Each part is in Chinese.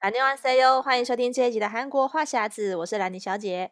兰尼万 say 哟，欢迎收听这一集的韩国话匣子，我是兰妮小姐，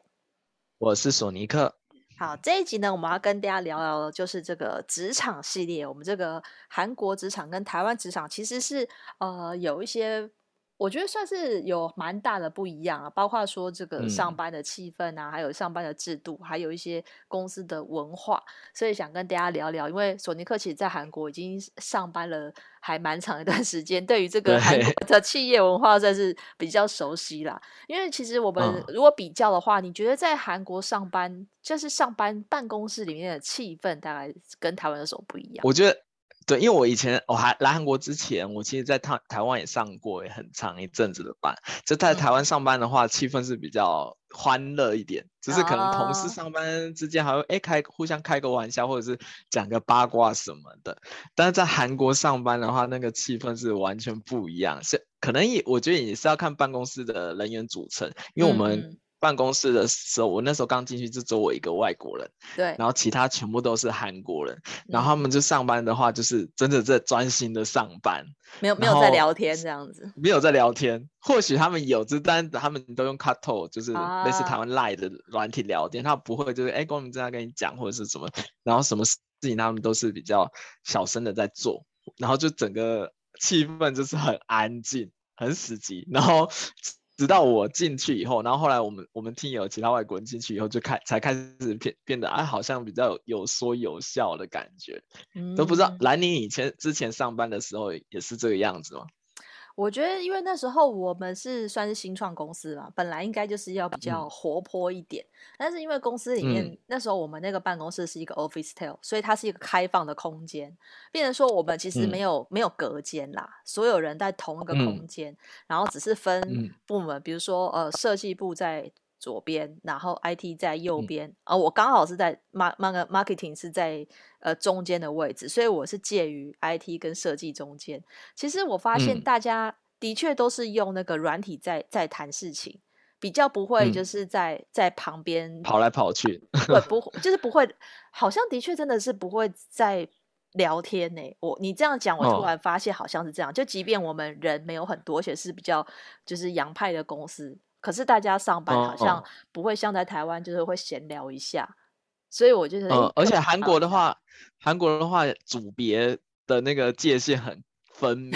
我是索尼克。好，这一集呢，我们要跟大家聊聊的就是这个职场系列。我们这个韩国职场跟台湾职场其实是呃有一些。我觉得算是有蛮大的不一样啊，包括说这个上班的气氛啊，嗯、还有上班的制度，还有一些公司的文化，所以想跟大家聊聊。因为索尼克其实在韩国已经上班了还蛮长一段时间，对于这个韩国 的企业文化算是比较熟悉啦。因为其实我们如果比较的话，嗯、你觉得在韩国上班，就是上班办公室里面的气氛，大概跟台湾有什么不一样？我觉得。对，因为我以前我还来韩国之前，我其实在台台湾也上过很长一阵子的班。就在台湾上班的话，嗯、气氛是比较欢乐一点，只是可能同事上班之间还会哎开互相开个玩笑，或者是讲个八卦什么的。但是在韩国上班的话，那个气氛是完全不一样。是可能也我觉得也是要看办公室的人员组成，因为我们。嗯办公室的时候，我那时候刚进去就只有我一个外国人，对，然后其他全部都是韩国人，然后他们就上班的话，就是真的在专心的上班，没有没有在聊天这样子，没有在聊天，或许他们有，只但他们都用 KakaoTalk，就是类似台湾 Line 的软体聊天，啊、他不会就是哎光明正大跟你讲或者是什么，然后什么事情他们都是比较小声的在做，然后就整个气氛就是很安静，很死寂，然后。直到我进去以后，然后后来我们我们 team 有其他外国人进去以后，就开才开始变变得啊，好像比较有有说有笑的感觉，嗯、都不知道兰宁以前之前上班的时候也是这个样子吗？我觉得，因为那时候我们是算是新创公司嘛，本来应该就是要比较活泼一点。嗯、但是因为公司里面、嗯、那时候我们那个办公室是一个 office style，所以它是一个开放的空间，变成说我们其实没有、嗯、没有隔间啦，所有人在同一个空间，嗯、然后只是分部门，嗯、比如说呃设计部在。左边，然后 IT 在右边，嗯、啊，我刚好是在 mark marketing 是在呃中间的位置，所以我是介于 IT 跟设计中间。其实我发现大家的确都是用那个软体在在谈事情，比较不会就是在、嗯、在旁边跑来跑去，对，不就是不会，好像的确真的是不会在聊天呢。我你这样讲，我突然发现好像是这样，哦、就即便我们人没有很多，而且是比较就是洋派的公司。可是大家上班好像不会像在台湾，就是会闲聊一下，哦、所以我就是、嗯，而且韩国的话，韩国的话组别的那个界限很分明，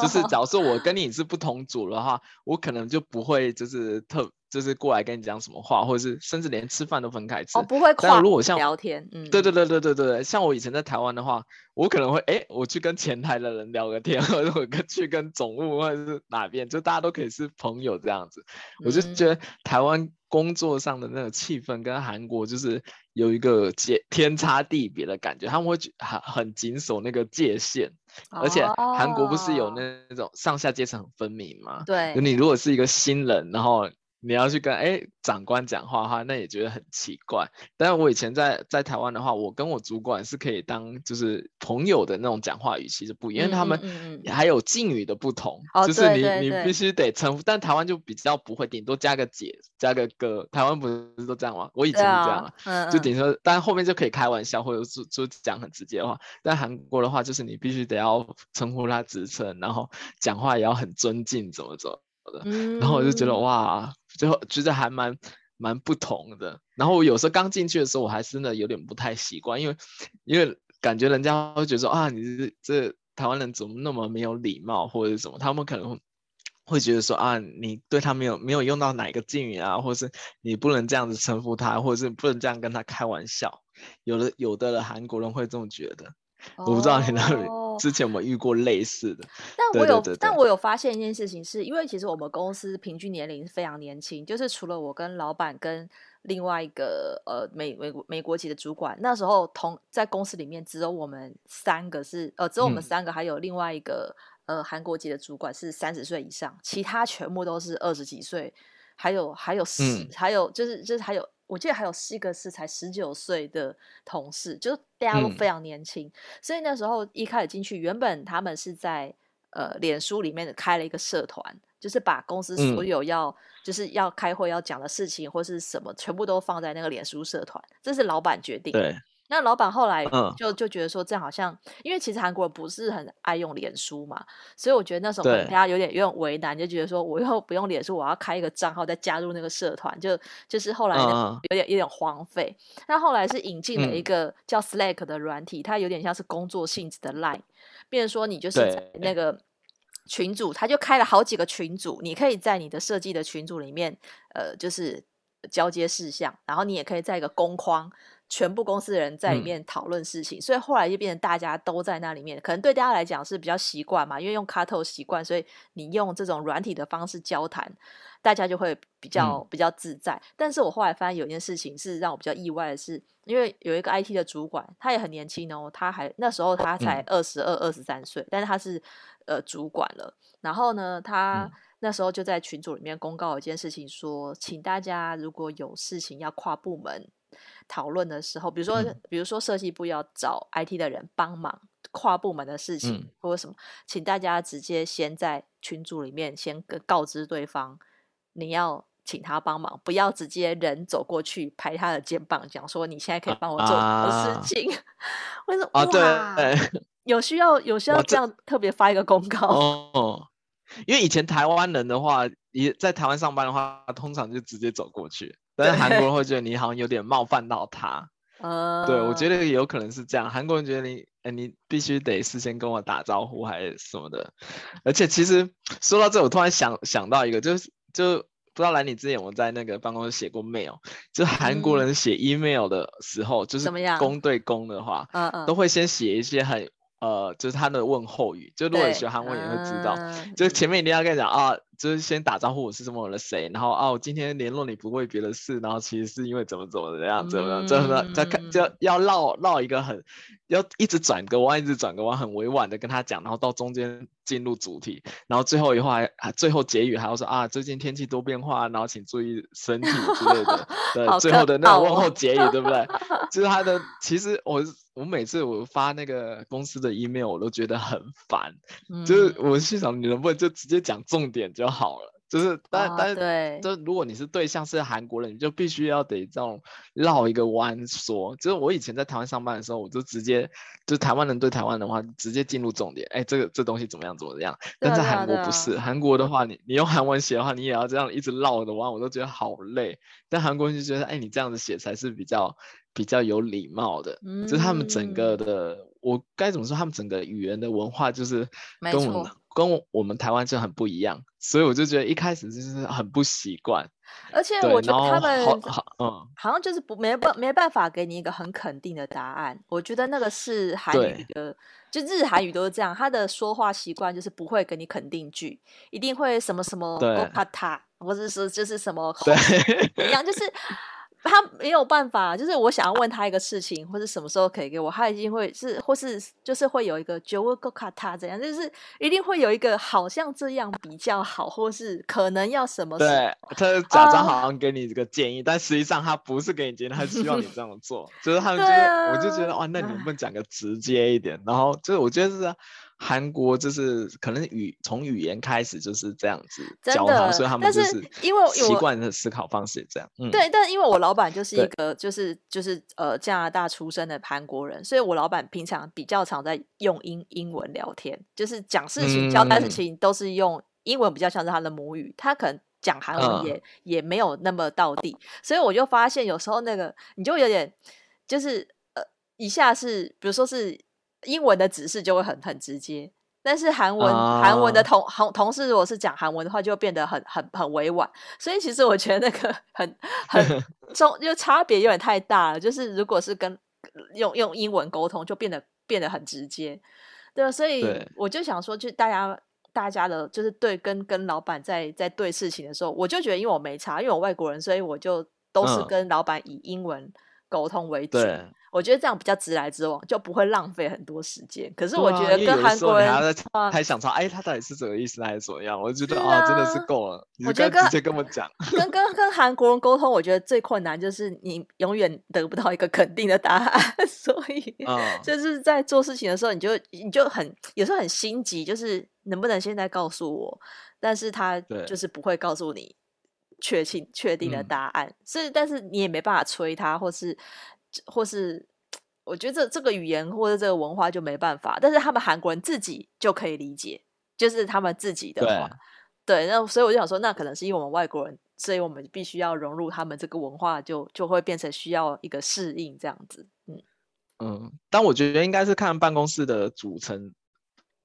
就是假如说我跟你是不同组的话，我可能就不会就是特。就是过来跟你讲什么话，或者是甚至连吃饭都分开吃。哦，不会跨。如果像聊天，嗯，对对对对对对，像我以前在台湾的话，我可能会哎，我去跟前台的人聊个天，或者我跟去跟总务或者是哪边，就大家都可以是朋友这样子。嗯、我就觉得台湾工作上的那个气氛跟韩国就是有一个界天差地别的感觉，他们会很很谨守那个界限，哦、而且韩国不是有那种上下阶层很分明吗？对，你如果是一个新人，然后。你要去跟哎长官讲话哈，那也觉得很奇怪。但是我以前在在台湾的话，我跟我主管是可以当就是朋友的那种讲话语气是不一样，因为他们还有敬语的不同，嗯嗯嗯、就是你、哦、你必须得称呼，但台湾就比较不会，顶多加个姐加个哥。台湾不是都这样吗？我以前是这样，啊就顶多，但后面就可以开玩笑或者是就讲很直接的话。但韩国的话，就是你必须得要称呼他职称，然后讲话也要很尊敬，怎么怎么。的，然后我就觉得哇，最后觉得还蛮蛮不同的。然后我有时候刚进去的时候，我还真的有点不太习惯，因为因为感觉人家会觉得说啊，你这这台湾人怎么那么没有礼貌，或者什么？他们可能会觉得说啊，你对他没有没有用到哪个敬语啊，或者是你不能这样子称呼他，或者是不能这样跟他开玩笑。有的有的韩国人会这么觉得，我不知道你那里。之前我们遇过类似的，但我有，对对对对，但我有发现一件事情是，是因为其实我们公司平均年龄是非常年轻，就是除了我跟老板跟另外一个呃美美国美国籍的主管，那时候同在公司里面只有我们三个是呃只有我们三个，还有另外一个、嗯、呃韩国籍的主管是三十岁以上，其他全部都是二十几岁，还有还有十、嗯、还有就是就是还有。我记得还有四个是才十九岁的同事，就是大家都非常年轻，嗯、所以那时候一开始进去，原本他们是在呃脸书里面开了一个社团，就是把公司所有要、嗯、就是要开会要讲的事情或是什么，全部都放在那个脸书社团，这是老板决定的。对那老板后来就就觉得说，这样好像，因为其实韩国人不是很爱用脸书嘛，所以我觉得那时候大家有点有点为难，就觉得说，我以后不用脸书，我要开一个账号再加入那个社团，就就是后来有点有点荒废。那后来是引进了一个叫 Slack 的软体，它有点像是工作性质的 Line，变成说你就是在那个群组，他就开了好几个群组，你可以在你的设计的群组里面，呃，就是交接事项，然后你也可以在一个公框。全部公司的人在里面讨论事情，嗯，所以后来就变成大家都在那里面。可能对大家来讲是比较习惯嘛，因为用 Kahoot 习惯，所以你用这种软体的方式交谈，大家就会比较、嗯、比较自在。但是我后来发现有一件事情是让我比较意外的是，因为有一个 IT 的主管，他也很年轻哦，他还那时候他才二十二、二十三岁，但是他是呃主管了。然后呢，他那时候就在群组里面公告一件事情说，说请大家如果有事情要跨部门。讨论的时候，比如说，嗯、比如说设计部要找 IT 的人帮忙跨部门的事情，嗯、或者什么，请大家直接先在群组里面先告知对方，你要请他帮忙，不要直接人走过去拍他的肩膀，讲说你现在可以帮我做什么事情。为什么？啊，对，有需要有需要这样特别发一个公告哦。因为以前台湾人的话，也在台湾上班的话，通常就直接走过去。但是韩国人会觉得你好像有点冒犯到他，呃，对，我觉得也有可能是这样。韩国人觉得你，哎，你必须得事先跟我打招呼还是什么的。而且其实说到这，我突然想想到一个，就是就不知道来你之前我在那个办公室写过 mail，就韩国人写 email 的时候，嗯、就是公对公的话，嗯嗯，都会先写一些很呃，就是他的问候语。就如果你学韩文也会知道，嗯、就前面一定要跟你讲啊。就是先打招呼，我是什么了谁，然后哦、啊，我今天联络你不为别的事，然后其实是因为怎么怎么怎样怎么怎么再看就要绕绕一个很要一直转个弯，一直转个弯，很委婉的跟他讲，然后到中间进入主题，然后最后一话还最后结语还要说啊，最近天气多变化，然后请注意身体 之类的，对，最后的那种问候结语，对不对？就是他的，其实我我每次我发那个公司的 email，我都觉得很烦，嗯、就是我心想你能不能就直接讲重点就。好了，就是但、哦、但是，就如果你是对象是韩国人，你就必须要得这种绕一个弯说。就是我以前在台湾上班的时候，我就直接就台湾人对台湾的话，直接进入重点。哎，这个这东西怎么样怎么样？但在韩国不是，韩国的话，你你用韩文写的话，你也要这样一直绕着弯，我都觉得好累。但韩国人就觉得，哎，你这样子写才是比较比较有礼貌的。嗯，就是他们整个的，我该怎么说？他们整个语言的文化就是跟我们。跟我们台湾就很不一样，所以我就觉得一开始就是很不习惯。而且我觉得他们嗯，好像就是不没办没办法给你一个很肯定的答案。我觉得那个是韩语的，就日韩语都是这样，他的说话习惯就是不会给你肯定句，一定会什么什么欧帕塔，或者是就是什么对一样，就是。他没有办法，就是我想要问他一个事情，或者什么时候可以给我，他一定会是，或是就是会有一个觉得卡他这样，就是一定会有一个好像这样比较好，或是可能要什么？对，他假装好像给你这个建议，uh, 但实际上他不是给你建议，他希望你这样做，就是他们觉得，啊、我就觉得哇，那你能不能讲个直接一点？然后就是我觉得是。韩国就是可能语从语言开始就是这样子教他，所以他们就是因为习惯的思考方式这样。嗯，对，但因为我老板就是一个就是就是呃加拿大出生的韩国人，所以我老板平常比较常在用英英文聊天，就是讲事情、交代事情都是用英文，比较像是他的母语。他可能讲韩文也、嗯、也没有那么到地，所以我就发现有时候那个你就有点就是呃一下是比如说是。英文的指示就会很很直接，但是韩文、uh... 韩文的同同同事如果是讲韩文的话，就会变得很很很委婉。所以其实我觉得那个很 很中，就差别有点太大了。就是如果是跟用用英文沟通，就变得变得很直接。对，所以我就想说，就大家大家的，就是对跟跟老板在在对事情的时候，我就觉得因为我没差，因为我外国人，所以我就都是跟老板以英文沟通为主。Uh. 我觉得这样比较直来直往，就不会浪费很多时间。可是我觉得跟韩国人，还在想说，哎，他到底是什么意思还是怎么样？我觉得啊、哦，真的是够了。我觉得直接跟我讲，跟跟跟韩国人沟通，我觉得最困难就是你永远得不到一个肯定的答案，所以、嗯、就是在做事情的时候，你就你就很有时候很心急，就是能不能现在告诉我？但是他就是不会告诉你确信确定的答案，所以但是你也没办法催他，或是。或是我觉得这这个语言或者这个文化就没办法，但是他们韩国人自己就可以理解，就是他们自己的话，对，对，那所以我就想说，那可能是因为我们外国人，所以我们必须要融入他们这个文化就，就就会变成需要一个适应这样子，嗯嗯，但我觉得应该是看办公室的组成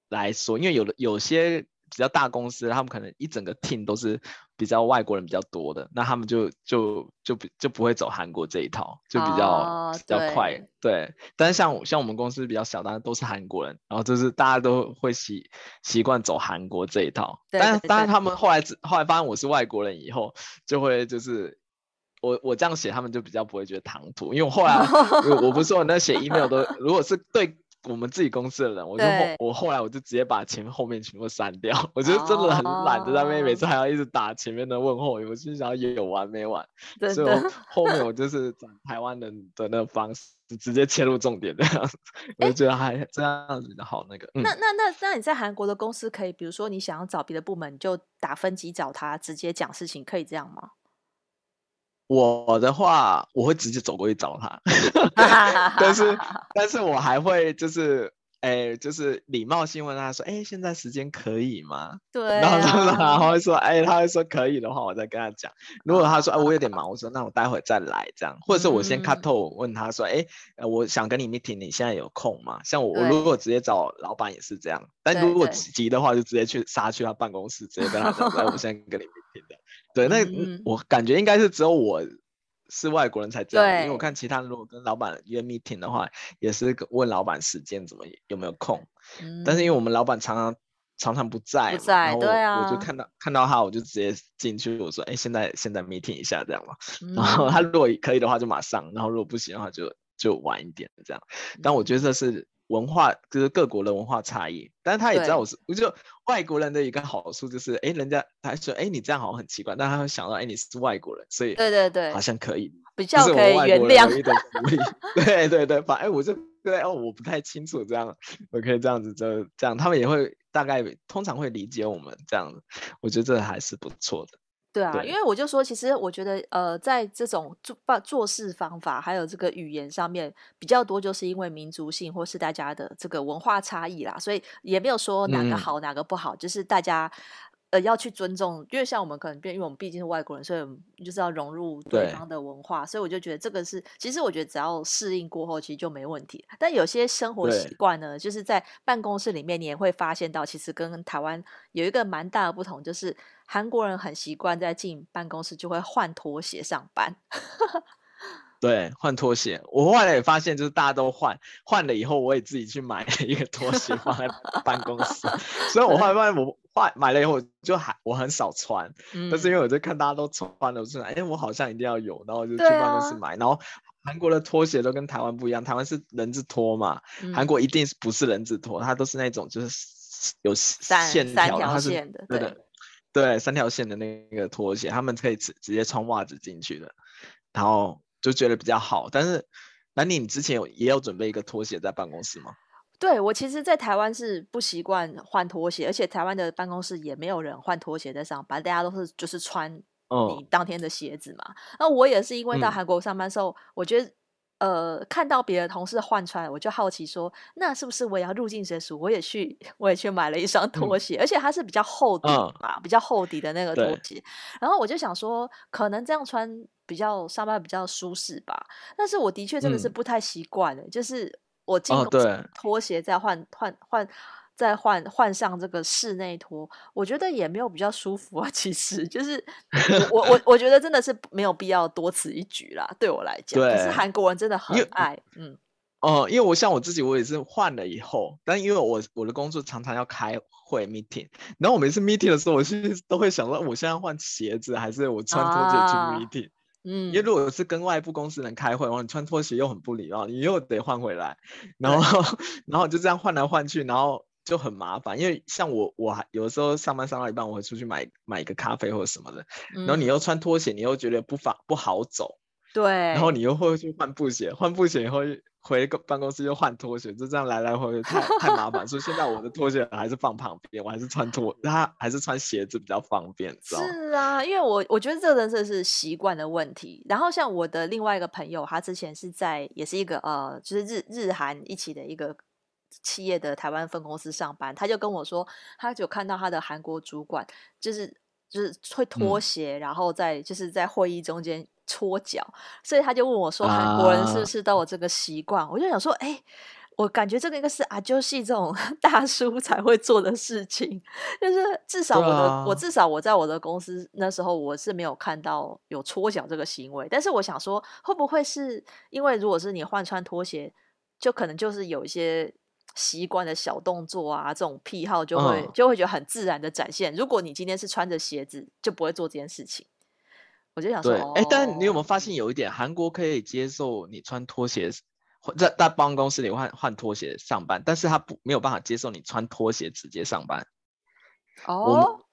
来说，因为有的有些。比较大公司，他们可能一整个 team 都是比较外国人比较多的，那他们就就就不就不会走韩国这一套，就比较、哦、比较快。对，但是像像我们公司比较小，当然都是韩国人，然后就是大家都会习习惯走韩国这一套。但是当然他们后来后来发现我是外国人以后，就会就是我我这样写，他们就比较不会觉得唐突，因为我后来 我不是说我那写 email 都如果是对。我们自己公司的人，我就后我后来我就直接把前面后面全部删掉。我觉得真的很懒得在那边每次还要一直打前面的问候语，我心想有完没完。所以我后面我就是找台湾人的那个方式，直接切入重点这样子。我就觉得还这样子比较好。那个，那那那那你在韩国的公司可以，比如说你想要找别的部门，你就打分级找他，直接讲事情，可以这样吗？我的话，我会直接走过去找他，但是，但是我还会就是，哎、欸，就是礼貌性问他说，哎、欸，现在时间可以吗？对、啊，然后然后会说，哎、欸，他会说可以的话，我再跟他讲。如果他说，哎、欸，我有点忙，我说，那我待会再来这样，或者是我先 cut 头问他说，哎、欸，我想跟你 meeting，你现在有空吗？像我，我如果直接找老板也是这样，但如果急的话，就直接去杀去他办公室，直接跟他讲，哎，我 现在跟你 meeting 的。对，那、嗯、我感觉应该是只有我是外国人才这样，因为我看其他人如果跟老板约 meeting 的话，也是问老板时间怎么有没有空。嗯、但是因为我们老板常常常常不在，不在，对啊，我就看到看到他，我就直接进去，我说，哎，现在现在 meeting 一下这样嘛。嗯、然后他如果可以的话就马上，然后如果不行的话就就晚一点这样。但我觉得这是。文化就是各国的文化差异，但是他也知道我是，我就外国人的一个好处就是，哎，人家他说，哎，你这样好像很奇怪，但他会想到，哎，你是外国人，所以对对对，好像可以，比较可以原谅。对对对，反正我就对哦，我不太清楚这样，我可以这样子就这样，他们也会大概通常会理解我们这样子，我觉得这还是不错的。对啊，因为我就说，其实我觉得，呃，在这种做做事方法，还有这个语言上面比较多，就是因为民族性或是大家的这个文化差异啦，所以也没有说哪个好、嗯、哪个不好，就是大家。呃，要去尊重，因为像我们可能变，因为我们毕竟是外国人，所以我们就是要融入对方的文化，所以我就觉得这个是，其实我觉得只要适应过后，其实就没问题。但有些生活习惯呢，就是在办公室里面，你也会发现到，其实跟台湾有一个蛮大的不同，就是韩国人很习惯在进办公室就会换拖鞋上班。对，换拖鞋，我后来也发现，就是大家都换，换了以后，我也自己去买了一个拖鞋放在办公室。所以我后来发现，我换买了以后，就还我很少穿，嗯，但是因为我在看大家都穿了，我说，哎，我好像一定要有，然后我就去办公室买。啊、然后韩国的拖鞋都跟台湾不一样，台湾是人字拖嘛，嗯、韩国一定是不是人字拖，它都是那种就是有线条，它是对对对，三条线的那个拖鞋，他们可以直直接穿袜子进去的，然后。就觉得比较好，但是那你你之前有也有准备一个拖鞋在办公室吗？对，我其实，在台湾是不习惯换拖鞋，而且台湾的办公室也没有人换拖鞋在上班，大家都是就是穿你当天的鞋子嘛。嗯、那我也是因为到韩国上班时候，嗯、我觉得呃看到别的同事换出来，我就好奇说，那是不是我也要入境随俗？我也去 我也去买了一双拖鞋，嗯、而且它是比较厚底嘛，嗯、比较厚底的那个拖鞋。然后我就想说，可能这样穿。比较上班比较舒适吧，但是我的确真的是不太习惯的，嗯、就是我进公司拖鞋再换换换再换换上这个室内拖，我觉得也没有比较舒服啊。其实就是我我我觉得真的是没有必要多此一举啦，对我来 讲。对，可是韩国人真的很爱，嗯。哦、呃，因为我像我自己，我也是换了以后，但因为我我的工作常常要开会 meeting，然后我每次 meeting 的时候，我其实都会想说，我现在换鞋子还是我穿拖鞋去 meeting。啊嗯，因为如果是跟外部公司人开会，然后你穿拖鞋又很不礼貌，你又得换回来，然后 然后就这样换来换去，然后就很麻烦。因为像我，我还有的时候上班上到一半，我会出去买买一个咖啡或者什么的，然后你又穿拖鞋，你又觉得不方不好走，对，然后你又会去换布鞋，换布鞋以后回个办公室又换拖鞋，就这样来来回回太太麻烦。所以现在我的拖鞋还是放旁边，我还是穿拖，他还是穿鞋子比较方便，知道？是啊，因为我我觉得这个真的是习惯的问题。然后像我的另外一个朋友，他之前是在也是一个呃，就是日日韩一起的一个。企业的台湾分公司上班，他就跟我说，他就看到他的韩国主管就是就是会脱鞋，嗯、然后在就是在会议中间搓脚，所以他就问我说，韩国人是不是都有这个习惯？啊、我就想说，哎、欸，我感觉这个应该是阿啾系这种 大叔才会做的事情，就是至少我的、啊、我至少我在我的公司那时候我是没有看到有搓脚这个行为，但是我想说，会不会是因为如果是你换穿拖鞋，就可能就是有一些。习惯的小动作啊，这种癖好就会、嗯、就会觉得很自然的展现。如果你今天是穿着鞋子，就不会做这件事情。我就想说，哎、但你有没有发现有一点，韩国可以接受你穿拖鞋在在办公室里换换拖鞋上班，但是他不没有办法接受你穿拖鞋直接上班。哦，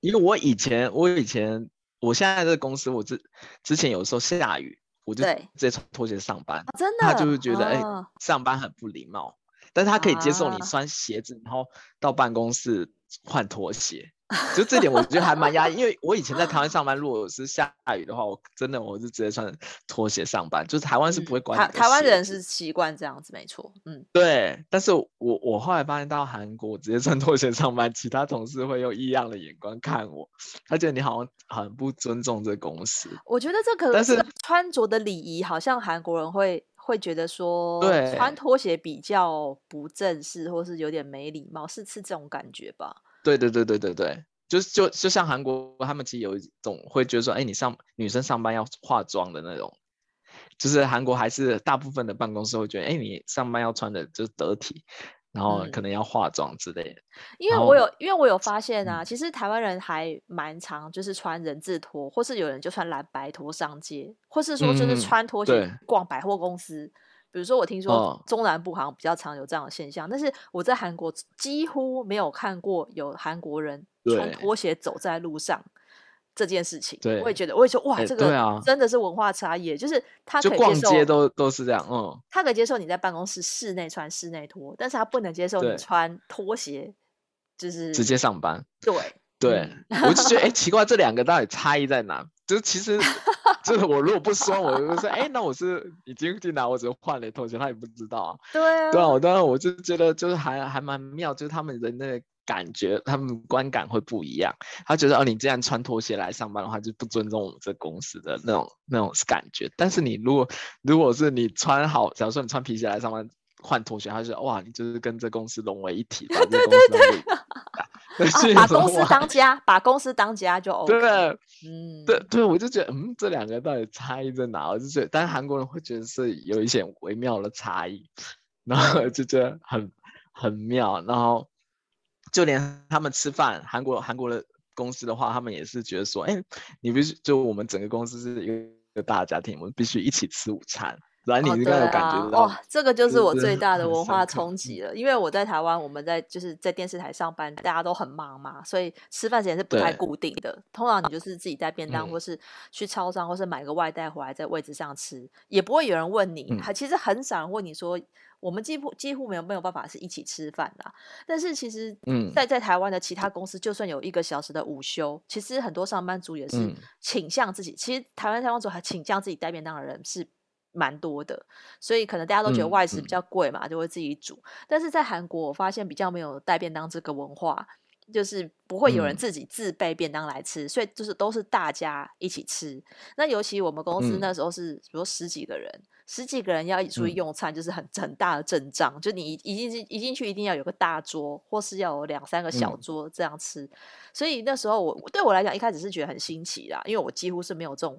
因为我以前我以前我现在这个公司，我之之前有时候下雨，我就直接穿拖鞋上班。哦、真的，他就会觉得哎、上班很不礼貌。但是他可以接受你穿鞋子，啊、然后到办公室换拖鞋，就这点我觉得还蛮压抑。因为我以前在台湾上班，如果是下雨的话，我真的我是直接穿拖鞋上班，就是台湾是不会管、嗯。台台湾人是习惯这样子，没错。嗯，对。但是我我后来发现到韩国，我直接穿拖鞋上班，其他同事会用异样的眼光看我，他觉得你好像很不尊重这公司。我觉得这可能是穿着的礼仪，好像韩国人会。会觉得说穿拖鞋比较不正式，或是有点没礼貌，是是这种感觉吧？对对对对对对，就是就就像韩国，他们其实有一种会觉得说，哎，你上女生上班要化妆的那种，就是韩国还是大部分的办公室会觉得，哎，你上班要穿的就是得体。然后可能要化妆之类的，嗯、因为我有因为我有发现啊，嗯、其实台湾人还蛮常，就是穿人字拖，或是有人就穿蓝白拖上街，或是说就是穿拖鞋逛百货公司。嗯、比如说我听说中南部好像比较常有这样的现象，哦、但是我在韩国几乎没有看过有韩国人穿拖鞋走在路上。这件事情，对我也觉得，我也说，哇，这个真的是文化差异，就是他可以接受，逛街都都是这样，嗯，他可以接受你在办公室室内穿室内拖，但是他不能接受你穿拖鞋，就是直接上班。对对，我就觉得，哎，奇怪，这两个到底差异在哪？就是其实，就是我如果不说，我就说，哎，那我是已经进来，我只是换了拖鞋，他也不知道啊。对啊，对啊，我当然我就觉得，就是还还蛮妙，就是他们的那个。感觉他们观感会不一样，他觉得哦，你这样穿拖鞋来上班的话，就不尊重我们这公司的那种那种感觉。但是你如果如果是你穿好，假如说你穿皮鞋来上班，换拖鞋，他就说哇，你就是跟这公司融为一体，对对 对，把公司当家，把公司当家就 OK。对，嗯，对对，我就觉得嗯，这两个到底差异在哪？我就觉得，但是韩国人会觉得是有一些微妙的差异，然后就觉得很很妙，然后。就连他们吃饭，韩国韩国的公司的话，他们也是觉得说，哎，你必须就我们整个公司是一个大家庭，我们必须一起吃午餐。然后你应该有感觉到，哦，这个就是我最大的文化冲击了。因为我在台湾，我们在就是在电视台上班，大家都很忙嘛，所以吃饭时间是不太固定的。通常你就是自己带便当，或是去超商，或是买个外带回来在位置上吃，也不会有人问你。还其实很少人问你说。我们几乎几乎没有没有办法是一起吃饭的，但是其实，在在台湾的其他公司，就算有一个小时的午休，其实很多上班族也是倾向自己。其实台湾上班族还倾向自己带便当的人是蛮多的，所以可能大家都觉得外食比较贵嘛，就会自己煮。但是在韩国，我发现比较没有带便当这个文化，就是不会有人自己自备便当来吃，所以就是都是大家一起吃。那尤其我们公司那时候是比如说十几个人。十几个人要一起出去用餐，嗯、就是很很大的阵仗。就你一进去一进去，一定要有个大桌，或是要有两三个小桌这样吃。嗯、所以那时候我对我来讲，一开始是觉得很新奇啦，因为我几乎是没有这种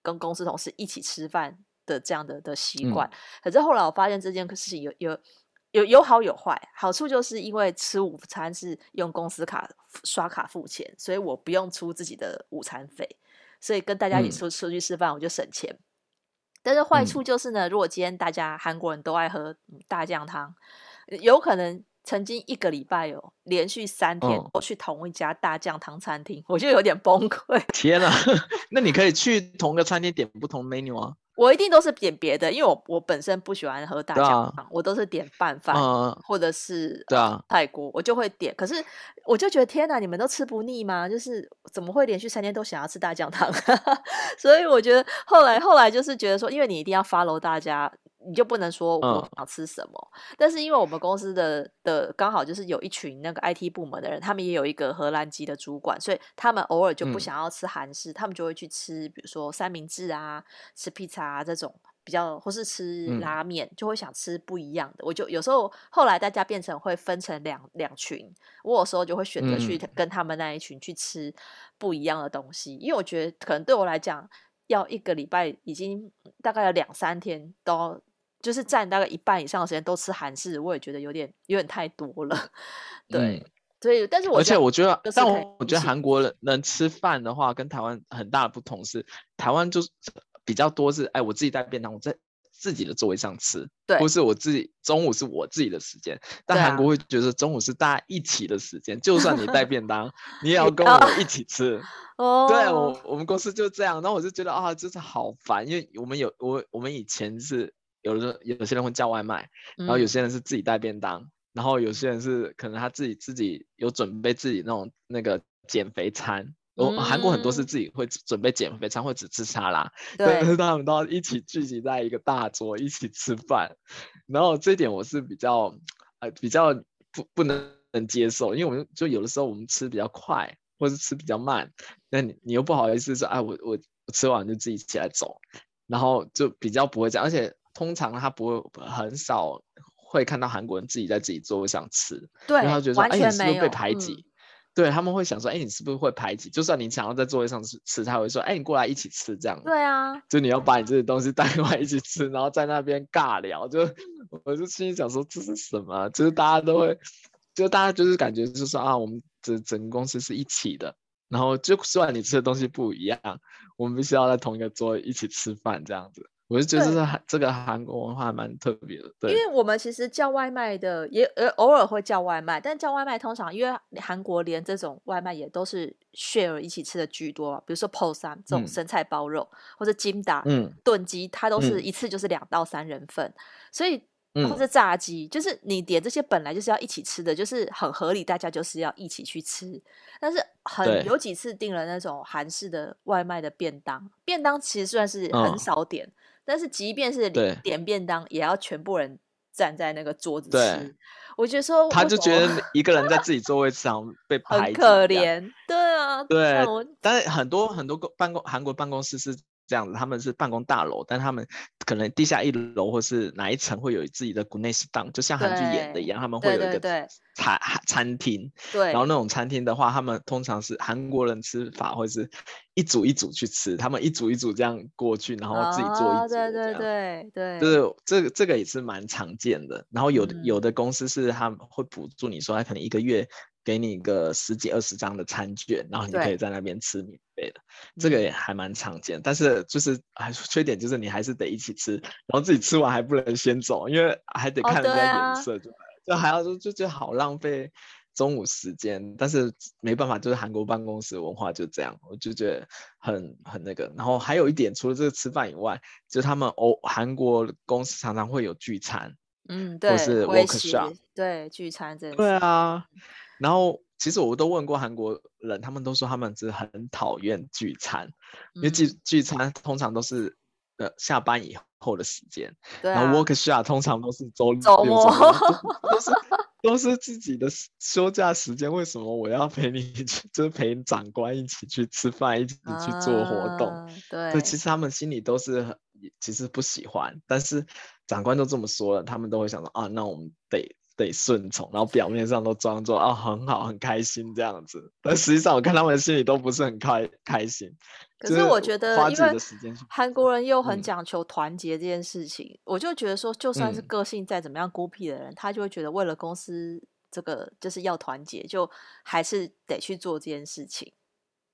跟公司同事一起吃饭的这样的的习惯。嗯、可是后来我发现这件事情有有有有好有坏。好处就是因为吃午餐是用公司卡刷卡付钱，所以我不用出自己的午餐费，所以跟大家一起出出去吃饭，我就省钱。嗯但是坏处就是呢，嗯、如果今天大家韩国人都爱喝大酱汤，有可能曾经一个礼拜哦连续三天我去同一家大酱汤餐厅，哦、我就有点崩溃。天啊，那你可以去同个餐厅点不同 menu 啊？我一定都是点别的，因为我我本身不喜欢喝大酱汤，我都是点拌饭或者是对啊泰国，我就会点。可是我就觉得天哪，你们都吃不腻吗？就是怎么会连续三天都想要吃大酱汤？所以我觉得后来后来就是觉得说，因为你一定要 follow 大家。你就不能说我想吃什么，嗯、但是因为我们公司的的刚好就是有一群那个 IT 部门的人，他们也有一个荷兰籍的主管，所以他们偶尔就不想要吃韩式，嗯、他们就会去吃，比如说三明治啊，吃披萨啊这种比较，或是吃拉面，嗯、就会想吃不一样的。我就有时候后来大家变成会分成两两群，我有时候就会选择去跟他们那一群去吃不一样的东西，因为我觉得可能对我来讲，要一个礼拜已经大概有两三天都。就是占大概一半以上的时间都吃韩式，我也觉得有点有点太多了。对，嗯、所以但是我而且我觉得，但我我觉得韩国人能吃饭的话，跟台湾很大的不同是，台湾就是比较多是，哎，我自己带便当，我在自己的座位上吃，对，或是我自己中午是我自己的时间。但韩国会觉得中午是大家一起的时间，啊、就算你带便当，你也要跟我一起吃。哦，对我我们公司就这样，然后我就觉得啊，就是好烦，因为我们有我我们以前是。有的有些人会叫外卖，然后有些人是自己带便当，嗯、然后有些人是可能他自己自己有准备自己那种那个减肥餐。我、嗯、韩国很多是自己会准备减肥餐，或只吃沙拉，对，但是他们都要一起聚集在一个大桌一起吃饭，然后这一点我是比较呃比较不不能能接受，因为我们就有的时候我们吃比较快，或是吃比较慢，那你你又不好意思说，哎，我我我吃完就自己起来走，然后就比较不会这样，而且。通常他不会很少会看到韩国人自己在自己座位上吃，对，然后他觉得说，哎，你是不是被排挤？嗯、对，他们会想说，哎，你是不是会排挤？就算你想要在座位上吃吃，他会说，哎，你过来一起吃这样。对啊，就你要把你这些东西带过来一起吃，然后在那边尬聊，就 我就心里想说，这是什么？就是大家都会，就大家就是感觉就是说啊，我们整整个公司是一起的，然后就算你吃的东西不一样，我们必须要在同一个桌一起吃饭这样子。我就觉得这这个韩国文化还蛮特别的，对，因为我们其实叫外卖的也呃偶尔会叫外卖，但叫外卖通常因为韩国连这种外卖也都是 share 一起吃的居多，比如说 Posan 这种生菜包肉，嗯、或者金达炖鸡，它都是一次就是两到三人份，嗯、所以或者炸鸡，就是你点这些本来就是要一起吃的，就是很合理，大家就是要一起去吃。但是很有几次订了那种韩式的外卖的便当，便当其实算是很少点。哦但是即便是点便当，也要全部人站在那个桌子吃。对我觉得说，他就觉得一个人在自己座位上被排挤，很可怜。对啊，对。但是很多很多公办公韩国办公室是。这样子，他们是办公大楼，但他们可能地下一楼或是哪一层会有自己的 gunesdang，就像韩剧演的一样，他们会有一个餐餐厅。对，然后那种餐厅的话，他们通常是韩国人吃法，或是一组一组去吃，他们一组一组这样过去，然后自己做一组。对对对对，就是这个这个也是蛮常见的。然后有的有的公司是他们会补助你说，他可能一个月。给你一个十几二十张的餐券，然后你可以在那边吃免费的，这个也还蛮常见。嗯、但是就是还缺点就是你还是得一起吃，然后自己吃完还不能先走，因为还得看人家脸色就，就、哦啊、就还要就就就好浪费中午时间。但是没办法，就是韩国办公室文化就这样，我就觉得很很那个。然后还有一点，除了这个吃饭以外，就是他们欧韩国公司常常会有聚餐，嗯，对，或是 workshop，对，聚餐这对啊。然后其实我都问过韩国人，他们都说他们是很讨厌聚餐，嗯、因为聚聚餐通常都是呃下班以后的时间，啊、然后 workshop 通常都是周周末，都是都是自己的休假时间，为什么我要陪你去，就是陪长官一起去吃饭，一起去做活动？啊、对，所以其实他们心里都是很其实不喜欢，但是长官都这么说了，他们都会想说啊，那我们得。得顺从，然后表面上都装作啊很好很开心这样子，但实际上我看他们心里都不是很开开心。可是我觉得，因为韩国人又很讲求团结这件事情，嗯、我就觉得说，就算是个性再怎么样孤僻的人，嗯、他就会觉得为了公司这个就是要团结，就还是得去做这件事情。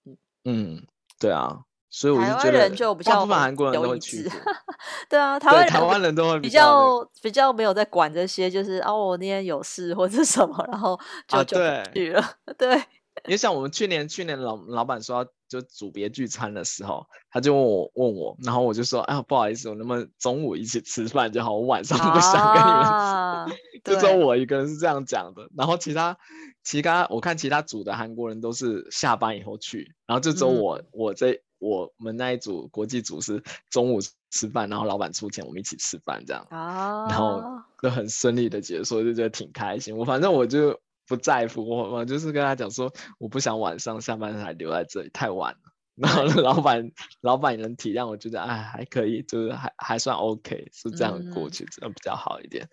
嗯嗯，对啊。所以我就觉得，大部分韩国人都会去。对啊，台湾台湾人都会比较比较没有在管这些，就是哦，我那天有事或者什么，然后就就去了。对因为像我们去年去年老老板说要就组别聚餐的时候，他就问我问我，然后我就说，哎呀不好意思，我能不能中午一起吃饭就好，我晚上不想跟你们吃，啊、就只有我一个人是这样讲的。然后其他其他我看其他组的韩国人都是下班以后去，然后就只有我、嗯、我这我们那一组国际组是中午吃饭，然后老板出钱，我们一起吃饭这样，啊、然后就很顺利的结束，就觉得挺开心。我反正我就。不在乎我，我就是跟他讲说，我不想晚上下班还留在这里太晚了。然后老板，老板也能体谅，我觉得哎还可以，就是还还算 OK，是这样过去，这样、嗯、比较好一点。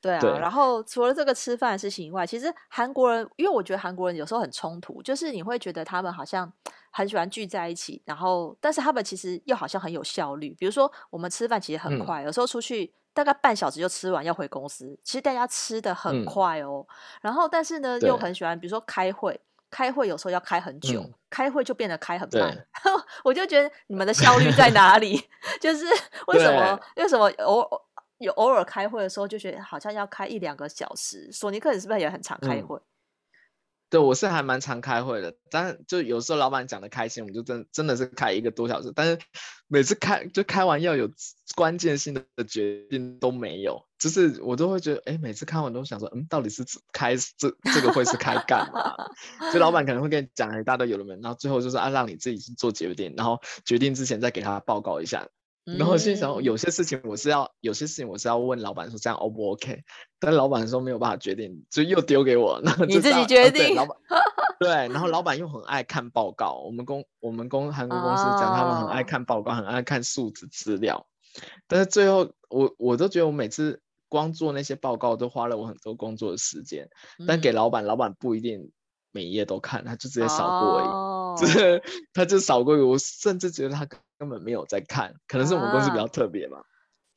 对啊，对，然后除了这个吃饭的事情以外，其实韩国人，因为我觉得韩国人有时候很冲突，就是你会觉得他们好像很喜欢聚在一起，然后但是他们其实又好像很有效率。比如说我们吃饭其实很快，嗯、有时候出去。大概半小时就吃完，要回公司。其实大家吃的很快哦，嗯、然后但是呢，又很喜欢，比如说开会，开会有时候要开很久，嗯、开会就变得开很慢。我就觉得你们的效率在哪里？就是 为什么？为什么偶有偶尔开会的时候，就觉得好像要开一两个小时？索尼克你是不是也很常开会？嗯对，我是还蛮常开会的，但就有时候老板讲的开心，我们就真真的是开一个多小时。但是每次开就开完要有关键性的决定都没有，就是我都会觉得，哎，每次开完都想说，嗯，到底是开这这个会是开干嘛？就老板可能会跟你讲一大堆有的没，然后最后就是啊，让你自己去做决定，然后决定之前再给他报告一下。然后心想，有些事情我是要，有些事情我是要问老板说这样 O 不 OK？但老板说没有办法决定，就又丢给我，然后你自己决定。哦、老板 对，然后老板又很爱看报告，我们公我们公韩国公司讲他们很爱看报告，哦、很爱看数字资料。但是最后我我都觉得我每次光做那些报告都花了我很多工作的时间，嗯、但给老板，老板不一定每一页都看，他就直接扫过而已，哦、就是他就扫过，我甚至觉得他。根本没有在看，可能是我们公司比较特别嘛，啊、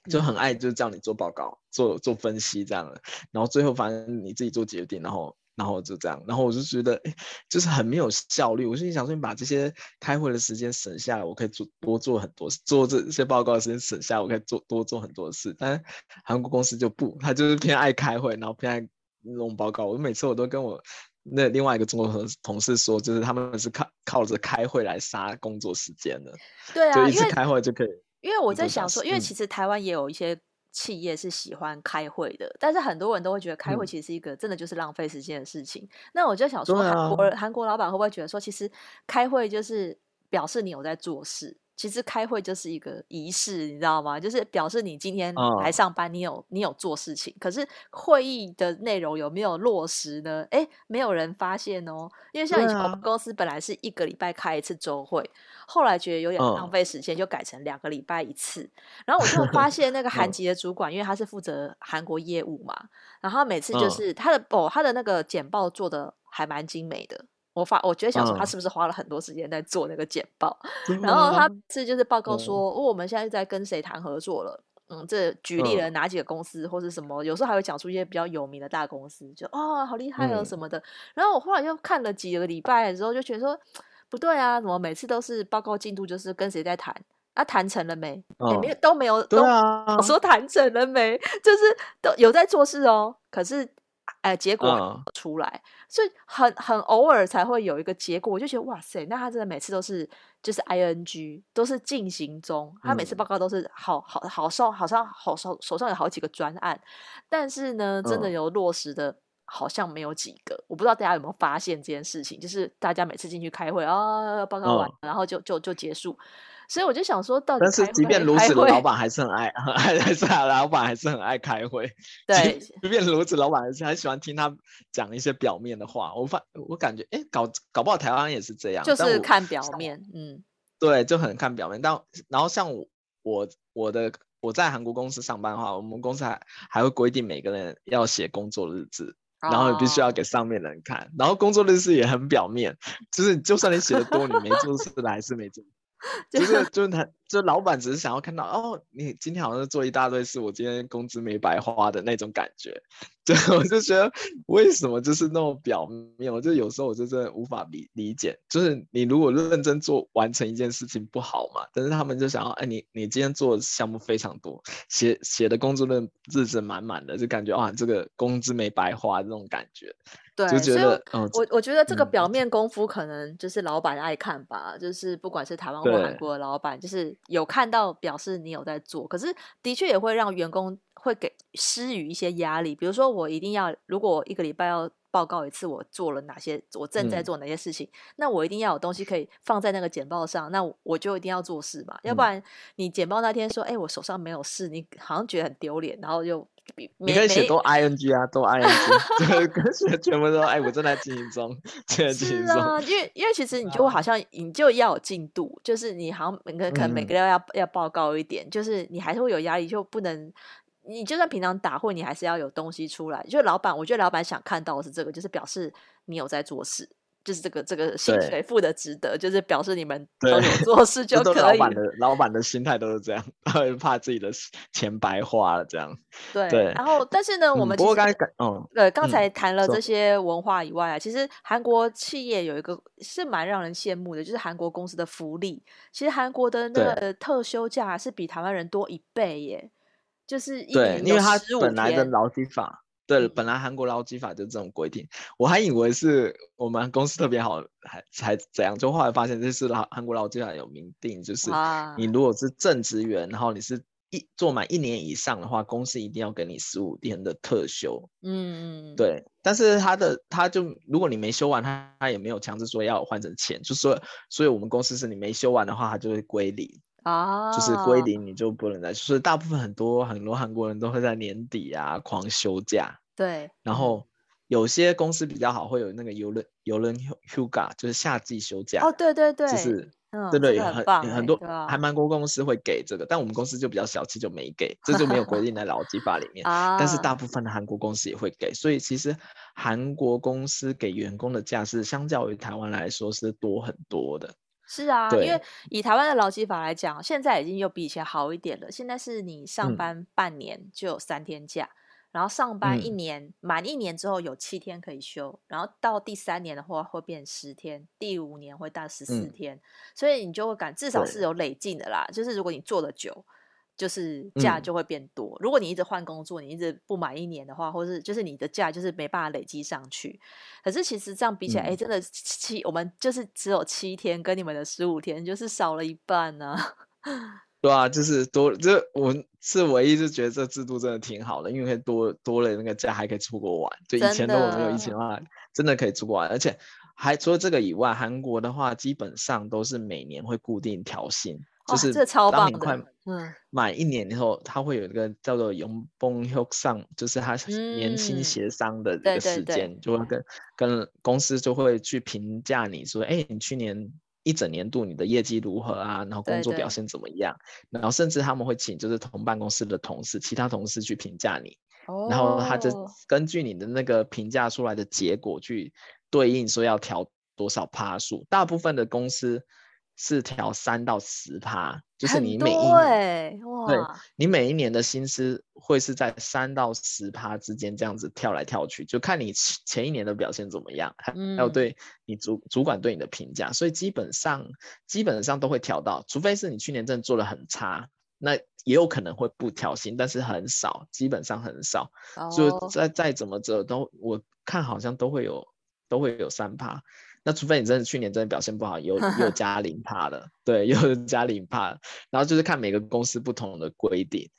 就很爱就叫你做报告、做做分析这样的，然后最后反正你自己做决定，然后然后就这样，然后我就觉得哎，就是很没有效率。我心里想说，你把这些开会的时间省下来，我可以做多做很多事，做这些报告的时间省下来，我可以做多做很多事。但是韩国公司就不，他就是偏爱开会，然后偏爱弄报告。我每次我都跟我。那另外一个中国同同事说，就是他们是靠靠着开会来杀工作时间的，对啊，就一直开会就可以。因为我在想说，因为其实台湾也有一些企业是喜欢开会的，嗯、但是很多人都会觉得开会其实是一个真的就是浪费时间的事情。嗯、那我就想说，韩国韩国老板会不会觉得说，其实开会就是表示你有在做事？其实开会就是一个仪式，你知道吗？就是表示你今天来上班，你有、oh. 你有做事情。可是会议的内容有没有落实呢？哎，没有人发现哦。因为像以前我们公司本来是一个礼拜开一次周会，啊、后来觉得有点浪费时间，就改成两个礼拜一次。然后我就 发现那个韩籍的主管，因为他是负责韩国业务嘛，然后每次就是他的哦，他的那个简报做的还蛮精美的。我发，我觉得想说他是不是花了很多时间在做那个简报，嗯、然后他是就是报告说，哦，我们现在在跟谁谈合作了，嗯，这举例了哪几个公司或是什么，有时候还会讲出一些比较有名的大公司，就哦，好厉害哦什么的。嗯、然后我后来又看了几个礼拜之后，就觉得说不对啊，怎么每次都是报告进度就是跟谁在谈啊，谈成了没？也、哦、没有都没有，都我说谈成了没？就是都有在做事哦，可是。哎，结果出来，uh, 所以很很偶尔才会有一个结果，我就觉得哇塞，那他真的每次都是就是 ing 都是进行中，他每次报告都是好好好上好像好手手上有好几个专案，但是呢，真的有落实的好像没有几个，uh, 我不知道大家有没有发现这件事情，就是大家每次进去开会啊、哦，报告完、uh, 然后就就就结束。所以我就想说，到底但是即便如此，老板还是很爱，还 还是老板还是很爱开会。对，即便如此，老板还是很喜欢听他讲一些表面的话。我发，我感觉，哎，搞搞不好台湾也是这样，就是看表面，嗯，对，就很看表面。但然后像我，我我的我在韩国公司上班的话，我们公司还还会规定每个人要写工作日志，然后你必须要给上面的人看。然后工作日志也很表面，就是就算你写的多，你没做事的还是没做。就是。就是他就老板只是想要看到哦，你今天好像做一大堆事，我今天工资没白花的那种感觉。对，我就觉得为什么就是那么表面？我就有时候我就真的无法理理解。就是你如果认真做完成一件事情不好嘛，但是他们就想要哎，你你今天做的项目非常多，写写的工作的日子满满的，就感觉啊这个工资没白花这种感觉。对，所以我、嗯、我我觉得这个表面功夫可能就是老板爱看吧，嗯、就是不管是台湾或韩国的老板，就是有看到表示你有在做，可是的确也会让员工会给施予一些压力，比如说我一定要，如果我一个礼拜要报告一次我做了哪些，我正在做哪些事情，嗯、那我一定要有东西可以放在那个简报上，那我就一定要做事嘛，嗯、要不然你简报那天说，哎，我手上没有事，你好像觉得很丢脸，然后就。你可以写多 ing 啊，多 ing，对，可是全部都哎，我正在进行中，正在进行中。是啊，因为因为其实你就好像你就要有进度，就是你好像每个可能每个月要、嗯、要报告一点，就是你还是会有压力，就不能你就算平常打会，你还是要有东西出来。就老板，我觉得老板想看到的是这个，就是表示你有在做事。就是这个这个薪水付的值得，就是表示你们 都有做事就可以。老板的 老板的心态都是这样，他会怕自己的钱白花了这样。对对。然后，但是呢，我们不过刚才嗯，对，刚才谈了这些文化以外啊，其实韩国企业有一个是蛮让人羡慕的，就是韩国公司的福利。其实韩国的那个特休假是比台湾人多一倍耶，就是一年有十五天。本来的劳基法。对，本来韩国劳基法就这种规定，我还以为是我们公司特别好，还才怎样，就后来发现这是劳韩国劳基法有明定，就是你如果是正职员，然后你是一做满一年以上的话，公司一定要给你十五天的特休。嗯，对。但是他的他就如果你没休完，他他也没有强制说要换成钱，就说所以我们公司是你没休完的话，他就会归零。啊，就是归零，你就不能再。就是大部分很多很多韩国人都会在年底啊狂休假。对，然后有些公司比较好，会有那个游轮游轮 huga，，就是夏季休假。哦，对对对，就是，嗯、对对，很很，很多还蛮多公司会给这个，但我们公司就比较小气，就没给，这就没有规定在劳基法里面。但是大部分的韩国公司也会给，所以其实韩国公司给员工的假是相较于台湾来说是多很多的。是啊，因为以台湾的劳基法来讲，现在已经有比以前好一点了。现在是你上班半年就有三天假，嗯、然后上班一年满、嗯、一年之后有七天可以休，然后到第三年的话会变十天，第五年会到十四天，嗯、所以你就会感至少是有累进的啦。就是如果你做的久。就是假就会变多。嗯、如果你一直换工作，你一直不满一年的话，或是就是你的假就是没办法累积上去。可是其实这样比起来，哎、嗯，真的七我们就是只有七天，跟你们的十五天就是少了一半呢、啊。对啊，就是多，这我是唯一就觉得这制度真的挺好的，因为可以多多了那个假，还可以出国玩。就以前都我没有疫情的话，真的可以出国玩，而且还除了这个以外，韩国的话基本上都是每年会固定调薪。就是当你快满一年以后，他会有一个叫做永邦协商，就是他年轻协商的这个时间，就会跟跟公司就会去评价你说，哎，你去年一整年度你的业绩如何啊？然后工作表现怎么样？然后甚至他们会请就是同办公室的同事，其他同事去评价你，然后他就根据你的那个评价出来的结果去对应说要调多少趴数，大部分的公司。是调三到十趴，就是你每一年，欸、对，你每一年的薪资会是在三到十趴之间这样子跳来跳去，就看你前一年的表现怎么样，还有对你主主管对你的评价，所以基本上基本上都会调到，除非是你去年真的做的很差，那也有可能会不调薪，但是很少，基本上很少，就再再怎么着都我看好像都会有都会有三趴。那除非你真的去年真的表现不好，又又 加零趴了，对，又 加零趴，然后就是看每个公司不同的规定，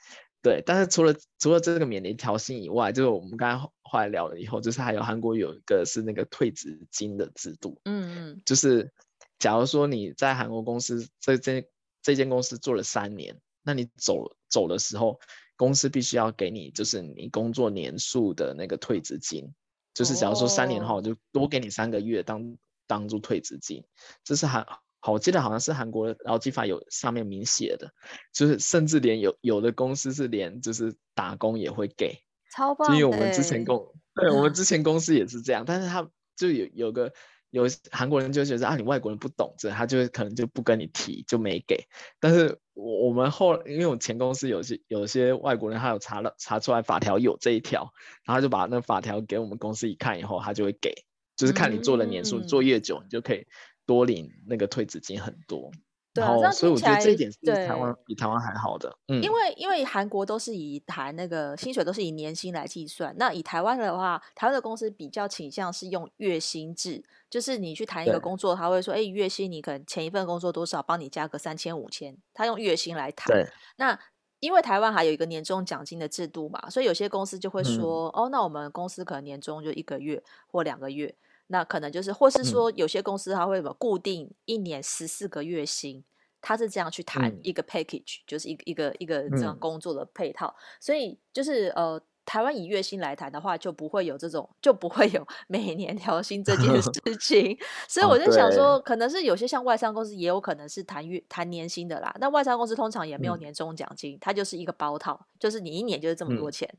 对。但是除了除了这个免年调薪以外，就是我们刚才后来聊了以后，就是还有韩国有一个是那个退职金的制度，嗯嗯，就是假如说你在韩国公司这这这间公司做了三年，那你走走的时候，公司必须要给你就是你工作年数的那个退职金，就是假如说三年后，我就多给你三个月当。当做退职金，这是韩好，我记得好像是韩国的劳基法有上面明写的，就是甚至连有有的公司是连就是打工也会给，超棒！因为我们之前公，对，我们 之前公司也是这样，但是他就有有个有韩国人就觉得啊，你外国人不懂这，他就可能就不跟你提，就没给。但是我我们后，因为我前公司有些有些外国人，他有查了查出来法条有这一条，然后他就把那法条给我们公司一看以后，他就会给，就是看你做的年数、嗯、做越久，你就可以多领那个退职金很多。对啊，所以我觉得这一点是台湾比台湾还好的。嗯，因为因为韩国都是以谈那个薪水都是以年薪来计算，那以台湾的话，台湾的公司比较倾向是用月薪制，就是你去谈一个工作，他会说，哎，月薪你可能前一份工作多少，帮你加个三千五千，他用月薪来谈。对，那因为台湾还有一个年终奖金的制度嘛，所以有些公司就会说，嗯、哦，那我们公司可能年终就一个月或两个月，那可能就是，或是说有些公司他会什么固定一年十四个月薪。他是这样去谈一个 package，、嗯、就是一个一个一个这样工作的配套，嗯、所以就是呃，台湾以月薪来谈的话，就不会有这种，就不会有 每年调薪这件事 情。所以我就想说，哦、可能是有些像外商公司，也有可能是谈月谈年薪的啦。那外商公司通常也没有年终奖金，嗯、它就是一个包套，就是你一年就是这么多钱。嗯、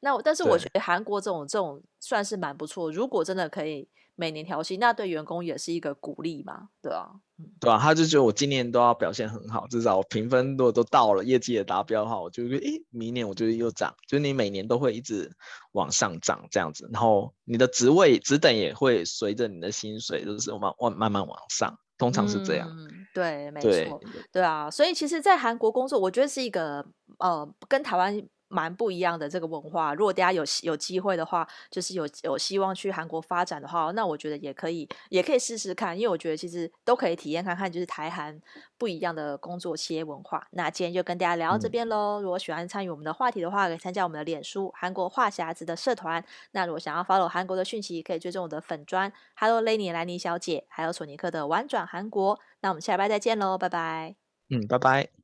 那但是我觉得韩国这种这种算是蛮不错，如果真的可以。每年调薪，那对员工也是一个鼓励嘛，对啊，对啊，他就觉得我今年都要表现很好，至少评分如果都到了，业绩也达标的话，我就觉得，诶，明年我就又涨，就是你每年都会一直往上涨这样子，然后你的职位职等也会随着你的薪水，就是慢慢慢慢往上，通常是这样。嗯，对，没错，对，对啊，所以其实，在韩国工作，我觉得是一个呃，跟台湾。蛮不一样的这个文化，如果大家有有机会的话，就是有有希望去韩国发展的话，那我觉得也可以，也可以试试看，因为我觉得其实都可以体验看看，就是台韩不一样的工作企业文化。那今天就跟大家聊到这边喽。嗯、如果喜欢参与我们的话题的话，可以参加我们的脸书韩国话匣子的社团。那如果想要 follow 韩国的讯息，可以追踪我的粉专 Hello Lenny 兰妮小姐，还有索尼克的玩转韩国。那我们下礼拜再见喽，拜拜。嗯，拜拜。